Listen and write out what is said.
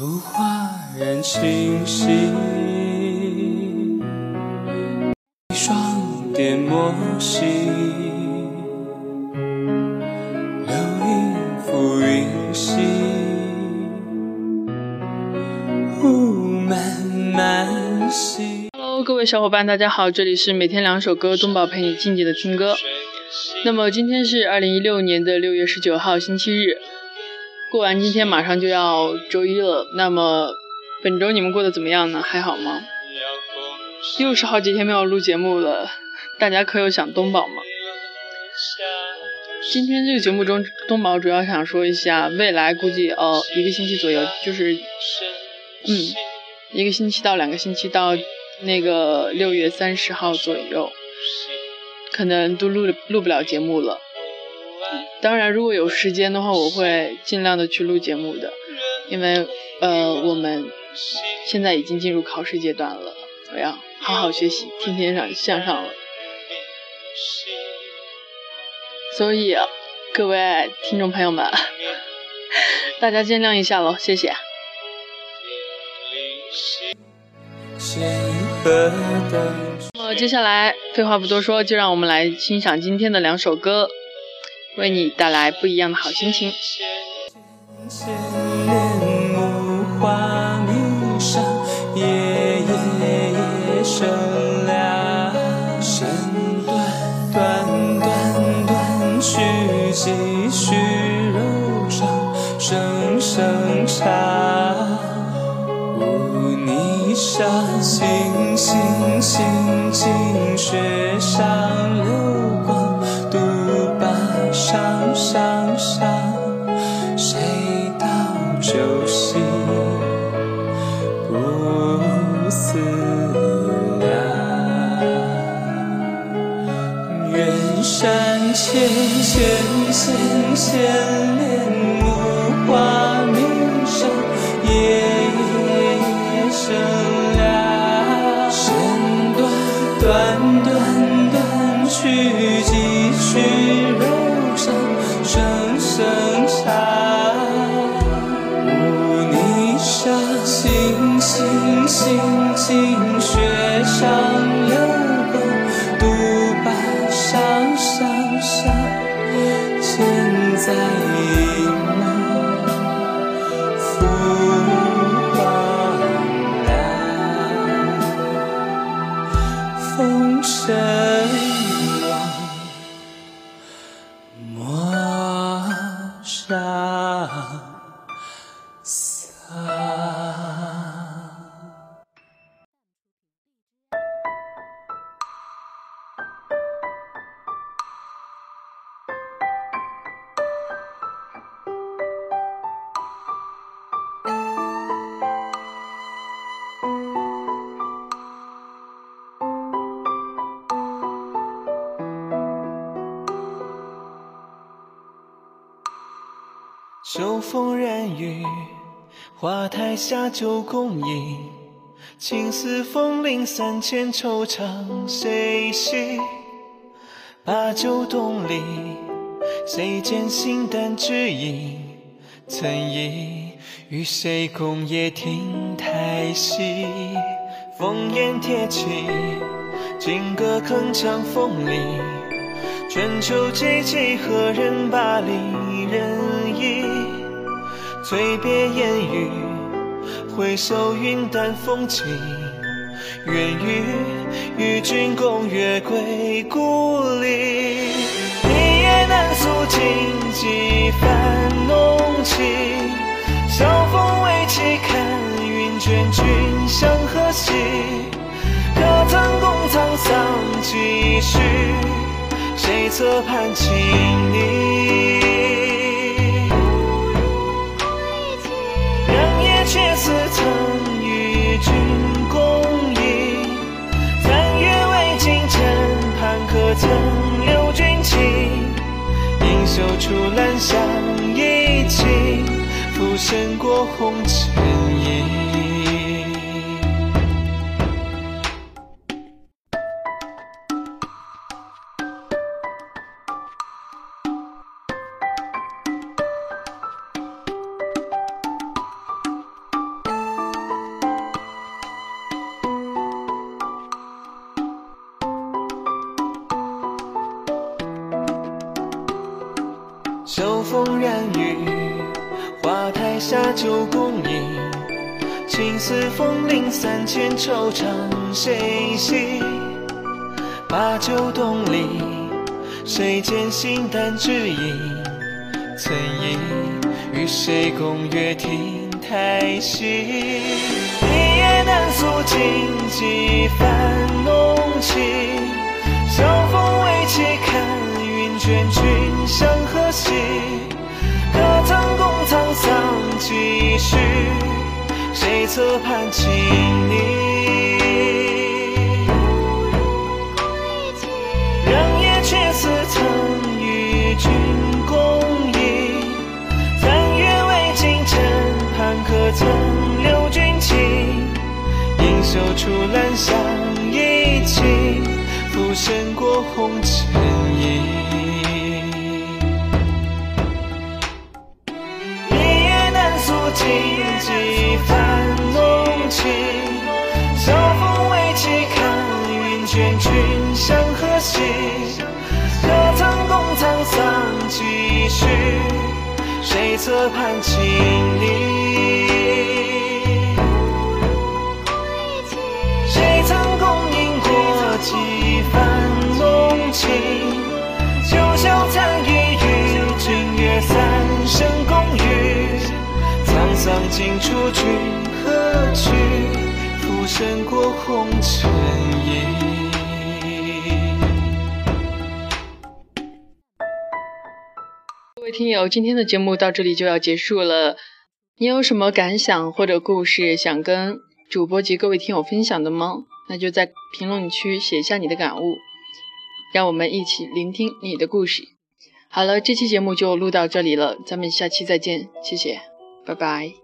图画然清晰，一双点墨细，流萤浮云兮，雾漫漫兮。Hello，各位小伙伴，大家好，这里是每天两首歌，东宝陪你静静的听歌。那么今天是二零一六年的六月十九号，星期日。过完今天，马上就要周一了。那么本周你们过得怎么样呢？还好吗？又是好几天没有录节目了，大家可有想东宝吗？今天这个节目中，东宝主要想说一下未来，估计呃一个星期左右，就是嗯一个星期到两个星期到那个六月三十号左右，可能都录录不了节目了。当然，如果有时间的话，我会尽量的去录节目的，因为呃，我们现在已经进入考试阶段了，我要好好学习，天天上向上了。所以，各位听众朋友们，大家见谅一下喽，谢谢。那么接下来废话不多说，就让我们来欣赏今天的两首歌。为你带来不一样的好心情。千年木花迷上，夜夜夜深凉。身段断断断续，继续柔肠，声声长。污泥沙，星星星星，雪上流光，上上，谁道酒醒不思量？远山前线线线星星星星，雪上流光，独把上上上，千载一梦，浮荒凉。风尘浪，陌上秋风染雨，花台下酒共饮。青丝风铃三千，惆怅谁系？把酒东篱，谁见形单只影？曾忆与谁共夜听台戏？烽烟铁骑，金戈铿锵风铃。春秋寂寂，何人把离人忆？醉别烟雨，回首云淡风轻。愿与与君共月归故里。一夜难诉尽几番浓情。晓风未起，看云卷，君向何兮？可曾共沧桑几许？谁侧畔轻昵？处，兰香一起，浮现过红尘。风染雨，花台下酒共饮。青丝风铃三千，惆怅谁系？把酒东篱，谁见心淡只影？曾忆与谁共月亭台戏？一夜难诉尽几番浓情。晓风未起，看云卷，君向何西？侧畔轻昵？良夜却似曾与君共饮。残月未尽，枕畔可曾留君情？应袖处兰香已尽，浮生过红尘影。何？曾共沧桑几许？谁侧畔轻昵？谁曾共饮过几番浓情？九霄残雨与君月三生共语。沧桑尽处君何去？浮生过红尘影。听友，今天的节目到这里就要结束了。你有什么感想或者故事想跟主播及各位听友分享的吗？那就在评论区写下你的感悟，让我们一起聆听你的故事。好了，这期节目就录到这里了，咱们下期再见，谢谢，拜拜。